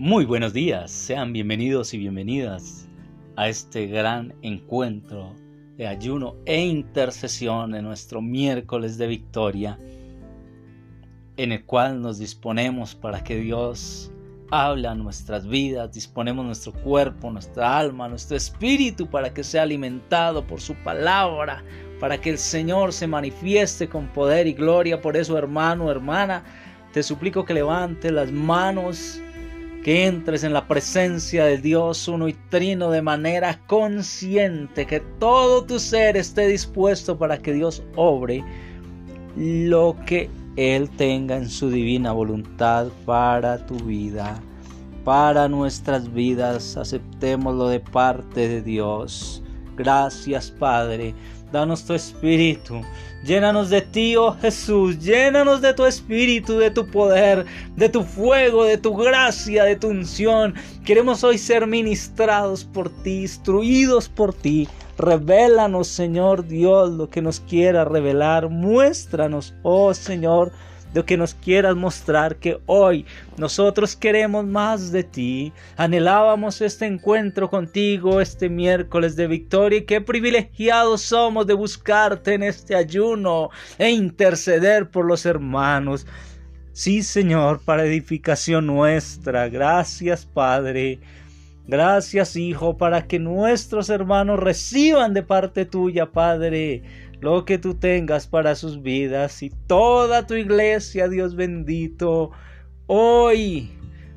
Muy buenos días, sean bienvenidos y bienvenidas a este gran encuentro de ayuno e intercesión en nuestro miércoles de victoria, en el cual nos disponemos para que Dios hable a nuestras vidas, disponemos nuestro cuerpo, nuestra alma, nuestro espíritu para que sea alimentado por su palabra, para que el Señor se manifieste con poder y gloria. Por eso, hermano, hermana, te suplico que levantes las manos que entres en la presencia de Dios uno y trino de manera consciente, que todo tu ser esté dispuesto para que Dios obre lo que Él tenga en su divina voluntad para tu vida, para nuestras vidas. Aceptémoslo de parte de Dios. Gracias Padre danos tu espíritu. Llénanos de ti, oh Jesús, llénanos de tu espíritu, de tu poder, de tu fuego, de tu gracia, de tu unción. Queremos hoy ser ministrados por ti, instruidos por ti. Revélanos, Señor Dios, lo que nos quiera revelar. Muéstranos, oh Señor, de que nos quieras mostrar que hoy nosotros queremos más de ti. Anhelábamos este encuentro contigo este miércoles de victoria y qué privilegiados somos de buscarte en este ayuno e interceder por los hermanos. Sí, Señor, para edificación nuestra. Gracias, Padre. Gracias, Hijo, para que nuestros hermanos reciban de parte tuya, Padre lo que tú tengas para sus vidas y toda tu iglesia, Dios bendito. Hoy,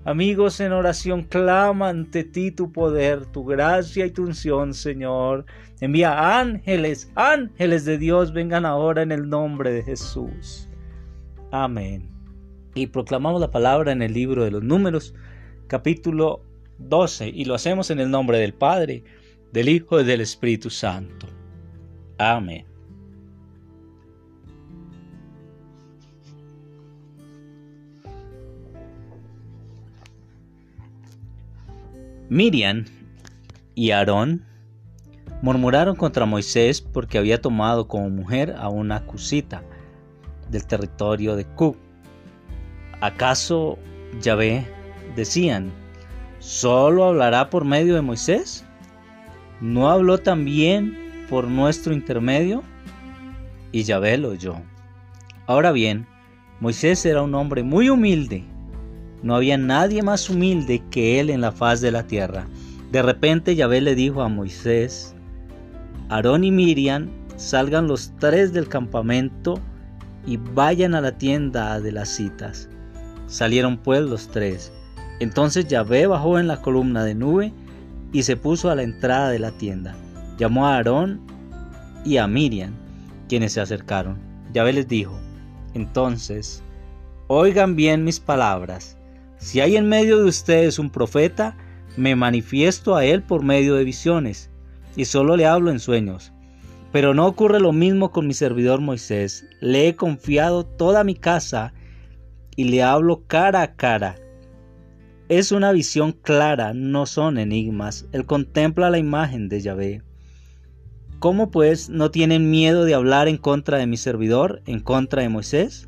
amigos en oración, clama ante ti tu poder, tu gracia y tu unción, Señor. Envía ángeles, ángeles de Dios, vengan ahora en el nombre de Jesús. Amén. Y proclamamos la palabra en el libro de los números, capítulo 12, y lo hacemos en el nombre del Padre, del Hijo y del Espíritu Santo. Amén. Miriam y Aarón murmuraron contra Moisés porque había tomado como mujer a una cusita del territorio de Cub. ¿Acaso Yahvé, decían, solo hablará por medio de Moisés? ¿No habló también por nuestro intermedio? Y Yahvé lo oyó. Ahora bien, Moisés era un hombre muy humilde no había nadie más humilde que él en la faz de la tierra. De repente Yahvé le dijo a Moisés, Aarón y Miriam salgan los tres del campamento y vayan a la tienda de las citas. Salieron pues los tres. Entonces Yahvé bajó en la columna de nube y se puso a la entrada de la tienda. Llamó a Aarón y a Miriam, quienes se acercaron. Yahvé les dijo, entonces, oigan bien mis palabras si hay en medio de ustedes un profeta, me manifiesto a él por medio de visiones, y solo le hablo en sueños. Pero no ocurre lo mismo con mi servidor Moisés. Le he confiado toda mi casa y le hablo cara a cara. Es una visión clara, no son enigmas. Él contempla la imagen de Yahvé. ¿Cómo pues no tienen miedo de hablar en contra de mi servidor, en contra de Moisés?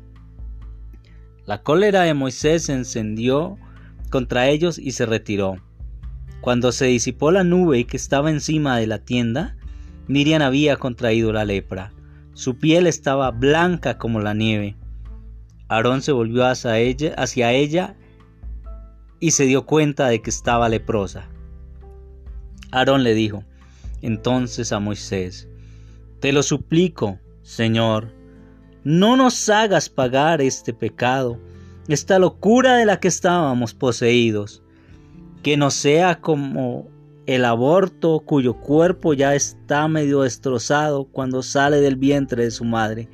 La cólera de Moisés se encendió contra ellos y se retiró. Cuando se disipó la nube que estaba encima de la tienda, Miriam había contraído la lepra. Su piel estaba blanca como la nieve. Aarón se volvió hacia ella, hacia ella y se dio cuenta de que estaba leprosa. Aarón le dijo entonces a Moisés, Te lo suplico, Señor, no nos hagas pagar este pecado, esta locura de la que estábamos poseídos, que no sea como el aborto cuyo cuerpo ya está medio destrozado cuando sale del vientre de su madre.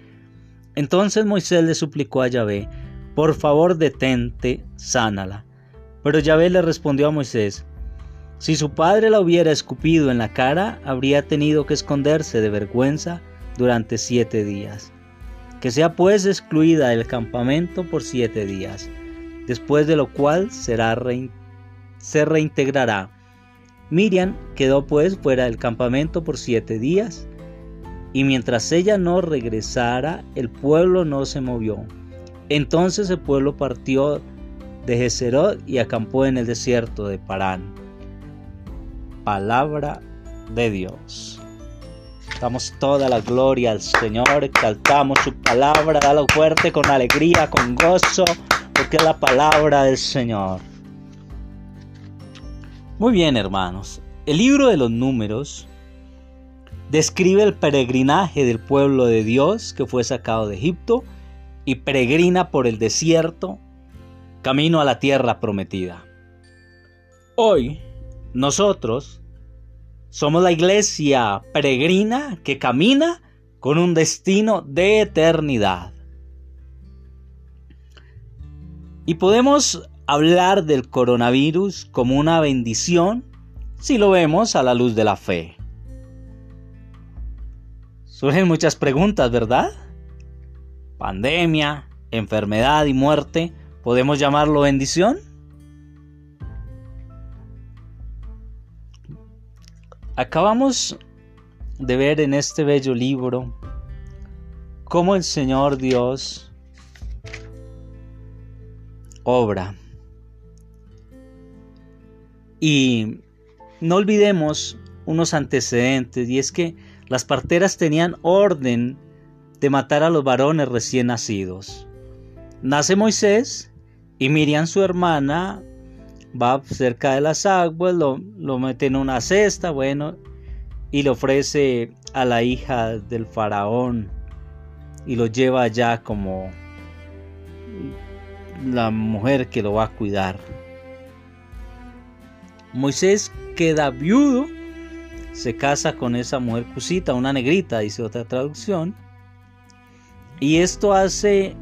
Entonces Moisés le suplicó a Yahvé, por favor detente, sánala. Pero Yahvé le respondió a Moisés, si su padre la hubiera escupido en la cara, habría tenido que esconderse de vergüenza durante siete días que sea pues excluida del campamento por siete días, después de lo cual será se reintegrará. Miriam quedó pues fuera del campamento por siete días, y mientras ella no regresara, el pueblo no se movió. Entonces el pueblo partió de Jezerot y acampó en el desierto de Parán. Palabra de Dios. Damos toda la gloria al Señor, exaltamos su palabra, dalo fuerte con alegría, con gozo, porque es la palabra del Señor. Muy bien, hermanos. El libro de los números describe el peregrinaje del pueblo de Dios que fue sacado de Egipto y peregrina por el desierto camino a la tierra prometida. Hoy nosotros somos la iglesia peregrina que camina con un destino de eternidad. Y podemos hablar del coronavirus como una bendición si lo vemos a la luz de la fe. Surgen muchas preguntas, ¿verdad? Pandemia, enfermedad y muerte, ¿podemos llamarlo bendición? Acabamos de ver en este bello libro cómo el Señor Dios obra. Y no olvidemos unos antecedentes, y es que las parteras tenían orden de matar a los varones recién nacidos. Nace Moisés y Miriam, su hermana, va cerca de las aguas, lo, lo mete en una cesta, bueno, y le ofrece a la hija del faraón y lo lleva allá como la mujer que lo va a cuidar. Moisés queda viudo, se casa con esa mujer cusita, una negrita, dice otra traducción, y esto hace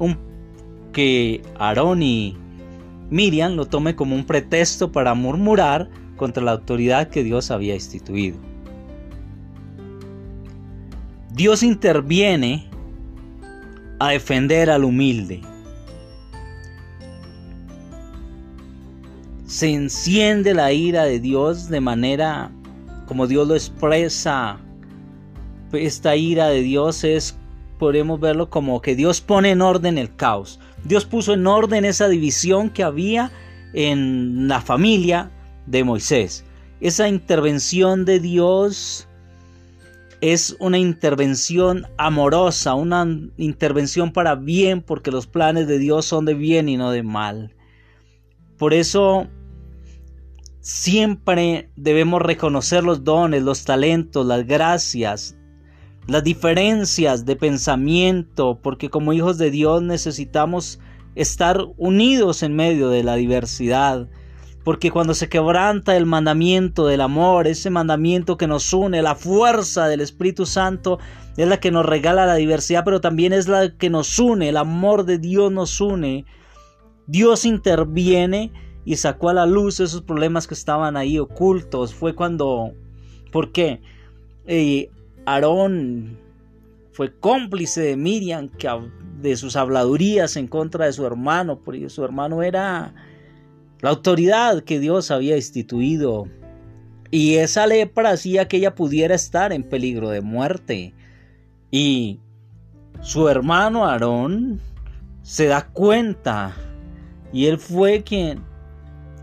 un, que Aarón y Miriam lo tome como un pretexto para murmurar contra la autoridad que Dios había instituido. Dios interviene a defender al humilde. se enciende la ira de Dios de manera como Dios lo expresa. Esta ira de Dios es, podemos verlo como que Dios pone en orden el caos. Dios puso en orden esa división que había en la familia de Moisés. Esa intervención de Dios es una intervención amorosa, una intervención para bien, porque los planes de Dios son de bien y no de mal. Por eso Siempre debemos reconocer los dones, los talentos, las gracias, las diferencias de pensamiento, porque como hijos de Dios necesitamos estar unidos en medio de la diversidad. Porque cuando se quebranta el mandamiento del amor, ese mandamiento que nos une, la fuerza del Espíritu Santo es la que nos regala la diversidad, pero también es la que nos une, el amor de Dios nos une. Dios interviene y sacó a la luz esos problemas que estaban ahí ocultos. Fue cuando, ¿por qué? Eh, Aarón fue cómplice de Miriam que, de sus habladurías en contra de su hermano, porque su hermano era la autoridad que Dios había instituido. Y esa lepra hacía que ella pudiera estar en peligro de muerte. Y su hermano Aarón se da cuenta y él fue quien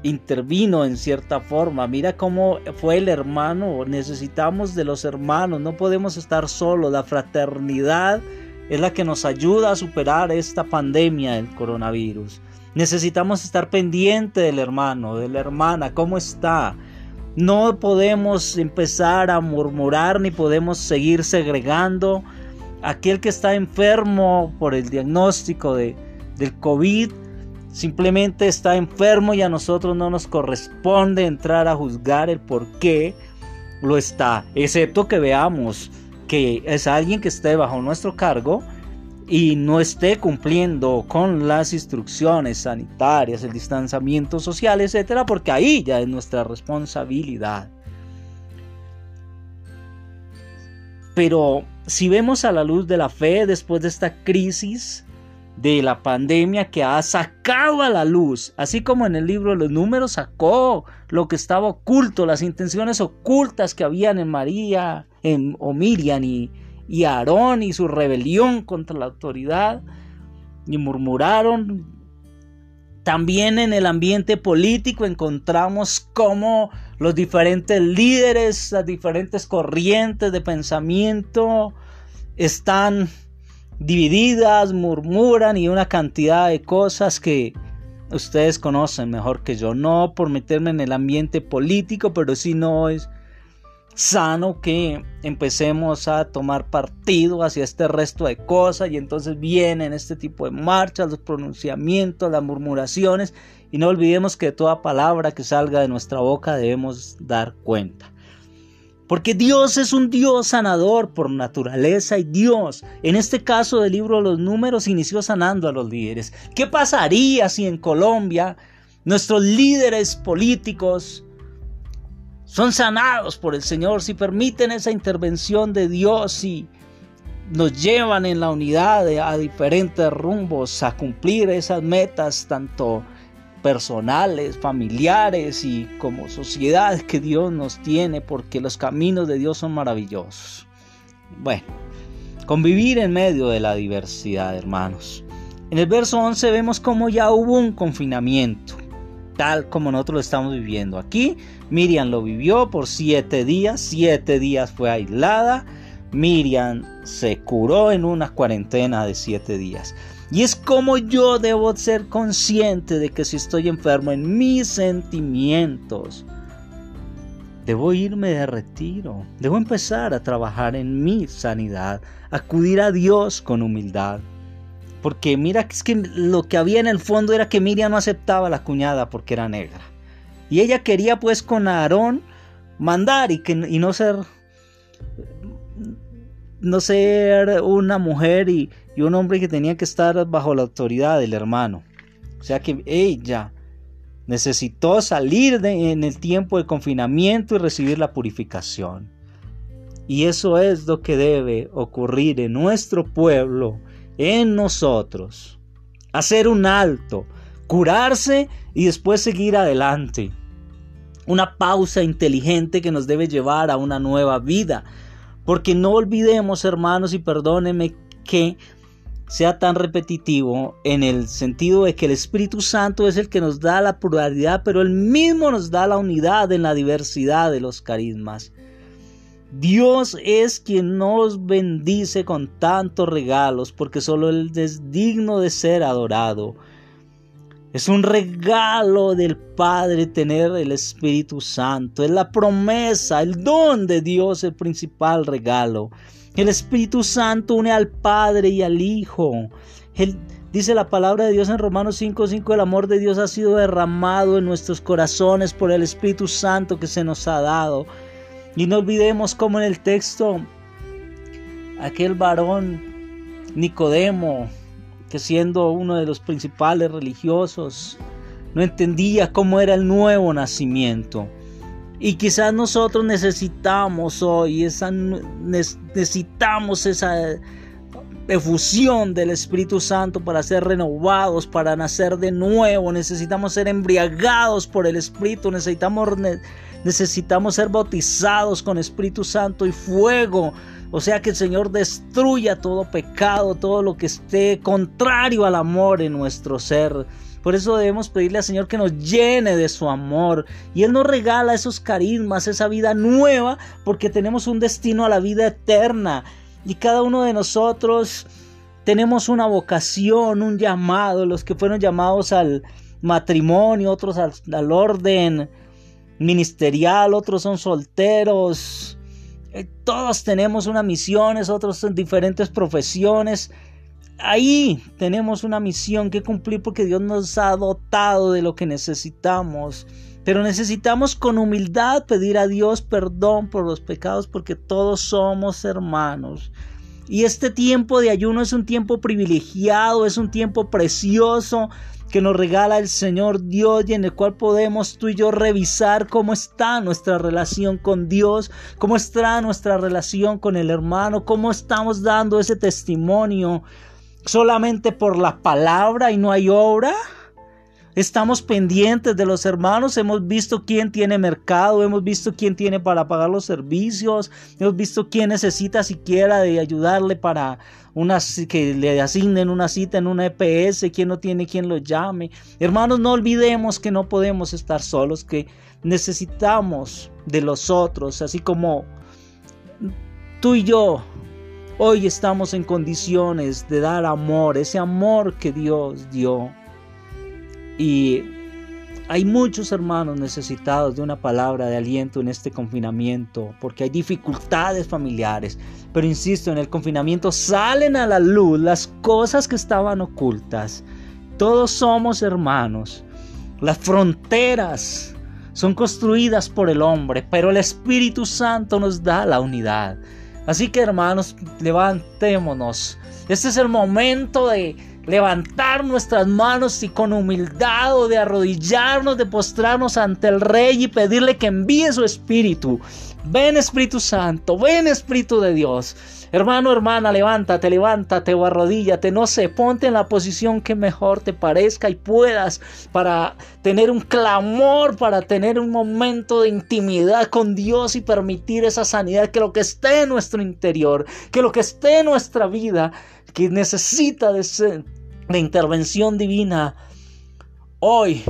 intervino en cierta forma. Mira cómo fue el hermano. Necesitamos de los hermanos. No podemos estar solos. La fraternidad es la que nos ayuda a superar esta pandemia del coronavirus. Necesitamos estar pendiente del hermano, de la hermana. ¿Cómo está? No podemos empezar a murmurar ni podemos seguir segregando. Aquel que está enfermo por el diagnóstico de, del COVID Simplemente está enfermo y a nosotros no nos corresponde entrar a juzgar el por qué lo está, excepto que veamos que es alguien que esté bajo nuestro cargo y no esté cumpliendo con las instrucciones sanitarias, el distanciamiento social, etcétera, porque ahí ya es nuestra responsabilidad. Pero si vemos a la luz de la fe después de esta crisis, de la pandemia que ha sacado a la luz, así como en el libro de los números sacó lo que estaba oculto, las intenciones ocultas que habían en María, en o y Aarón y su rebelión contra la autoridad, y murmuraron. También en el ambiente político encontramos cómo los diferentes líderes, las diferentes corrientes de pensamiento están divididas, murmuran y una cantidad de cosas que ustedes conocen mejor que yo. No por meterme en el ambiente político, pero si no es sano que empecemos a tomar partido hacia este resto de cosas y entonces vienen este tipo de marchas, los pronunciamientos, las murmuraciones y no olvidemos que toda palabra que salga de nuestra boca debemos dar cuenta. Porque Dios es un Dios sanador por naturaleza y Dios, en este caso del libro de los números, inició sanando a los líderes. ¿Qué pasaría si en Colombia nuestros líderes políticos son sanados por el Señor, si permiten esa intervención de Dios y nos llevan en la unidad a diferentes rumbos a cumplir esas metas tanto personales, familiares y como sociedad que Dios nos tiene porque los caminos de Dios son maravillosos. Bueno, convivir en medio de la diversidad, hermanos. En el verso 11 vemos cómo ya hubo un confinamiento tal como nosotros lo estamos viviendo aquí. Miriam lo vivió por siete días, siete días fue aislada. Miriam se curó en una cuarentena de siete días. Y es como yo debo ser consciente de que si estoy enfermo en mis sentimientos, debo irme de retiro, debo empezar a trabajar en mi sanidad, acudir a Dios con humildad. Porque mira es que lo que había en el fondo era que Miriam no aceptaba a la cuñada porque era negra. Y ella quería pues con Aarón mandar y, que, y no ser no ser una mujer y, y, un hombre que tenía que estar bajo la autoridad del hermano. O sea que ella necesitó salir en el tiempo de confinamiento y recibir la purificación. Y eso es lo que debe ocurrir en nuestro pueblo en nosotros. Hacer un alto, curarse y después seguir adelante. Una pausa inteligente que nos debe llevar a una nueva vida. Porque no olvidemos, hermanos, y perdónenme que sea tan repetitivo en el sentido de que el Espíritu Santo es el que nos da la pluralidad, pero él mismo nos da la unidad en la diversidad de los carismas. Dios es quien nos bendice con tantos regalos porque solo Él es digno de ser adorado. Es un regalo del Padre tener el Espíritu Santo. Es la promesa, el don de Dios, el principal regalo. El Espíritu Santo une al Padre y al Hijo. dice la palabra de Dios en Romanos 5:5, el amor de Dios ha sido derramado en nuestros corazones por el Espíritu Santo que se nos ha dado. Y no olvidemos cómo en el texto aquel varón Nicodemo, que siendo uno de los principales religiosos, no entendía cómo era el nuevo nacimiento. Y quizás nosotros necesitamos hoy esa necesitamos esa efusión del Espíritu Santo para ser renovados, para nacer de nuevo. Necesitamos ser embriagados por el Espíritu, necesitamos necesitamos ser bautizados con Espíritu Santo y fuego. O sea que el Señor destruya todo pecado, todo lo que esté contrario al amor en nuestro ser. Por eso debemos pedirle al Señor que nos llene de su amor. Y Él nos regala esos carismas, esa vida nueva, porque tenemos un destino a la vida eterna. Y cada uno de nosotros tenemos una vocación, un llamado. Los que fueron llamados al matrimonio, otros al, orden ministerial, otros son solteros. Eh, todos tenemos una misión, otros en diferentes profesiones. Ahí tenemos una misión que cumplir porque Dios nos ha dotado de lo que necesitamos. Pero necesitamos con humildad pedir a Dios perdón por los pecados porque todos somos hermanos. Y este tiempo de ayuno es un tiempo privilegiado, es un tiempo precioso que nos regala el Señor Dios y en el cual podemos tú y yo revisar cómo está nuestra relación con Dios, cómo está nuestra relación con el hermano, cómo estamos dando ese testimonio solamente por la palabra y no hay obra. Estamos pendientes de los hermanos, hemos visto quién tiene mercado, hemos visto quién tiene para pagar los servicios, hemos visto quién necesita siquiera de ayudarle para una, que le asignen una cita en una EPS, quién no tiene quien lo llame. Hermanos, no olvidemos que no podemos estar solos, que necesitamos de los otros, así como tú y yo hoy estamos en condiciones de dar amor, ese amor que Dios dio y hay muchos hermanos necesitados de una palabra de aliento en este confinamiento, porque hay dificultades familiares. Pero insisto, en el confinamiento salen a la luz las cosas que estaban ocultas. Todos somos hermanos. Las fronteras son construidas por el hombre, pero el Espíritu Santo nos da la unidad. Así que hermanos, levantémonos. Este es el momento de levantar nuestras manos y con humildad o de arrodillarnos, de postrarnos ante el Rey y pedirle que envíe su Espíritu. Ven Espíritu Santo, ven Espíritu de Dios. Hermano, hermana, levántate, levántate o arrodíllate, no sé, ponte en la posición que mejor te parezca y puedas para tener un clamor, para tener un momento de intimidad con Dios y permitir esa sanidad, que lo que esté en nuestro interior, que lo que esté en nuestra vida, que necesita de, de intervención divina, hoy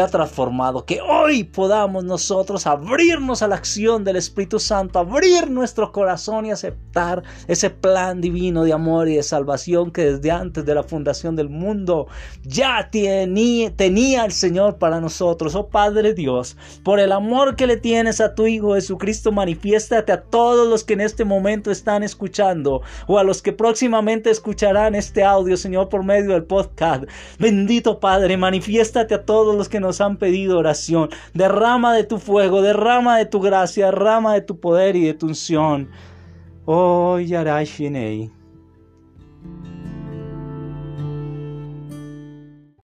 ha transformado, que hoy podamos nosotros abrirnos a la acción del Espíritu Santo, abrir nuestro corazón y aceptar ese plan divino de amor y de salvación que desde antes de la fundación del mundo ya tenía, tenía el Señor para nosotros. Oh Padre Dios, por el amor que le tienes a tu Hijo Jesucristo, manifiéstate a todos los que en este momento están escuchando o a los que próximamente escucharán este audio, Señor, por medio del podcast. Bendito Padre, manifiéstate a todos los que nos han pedido oración. Derrama de tu fuego, derrama de tu gracia, derrama de tu poder y de tu unción. Oh, Yarashinei.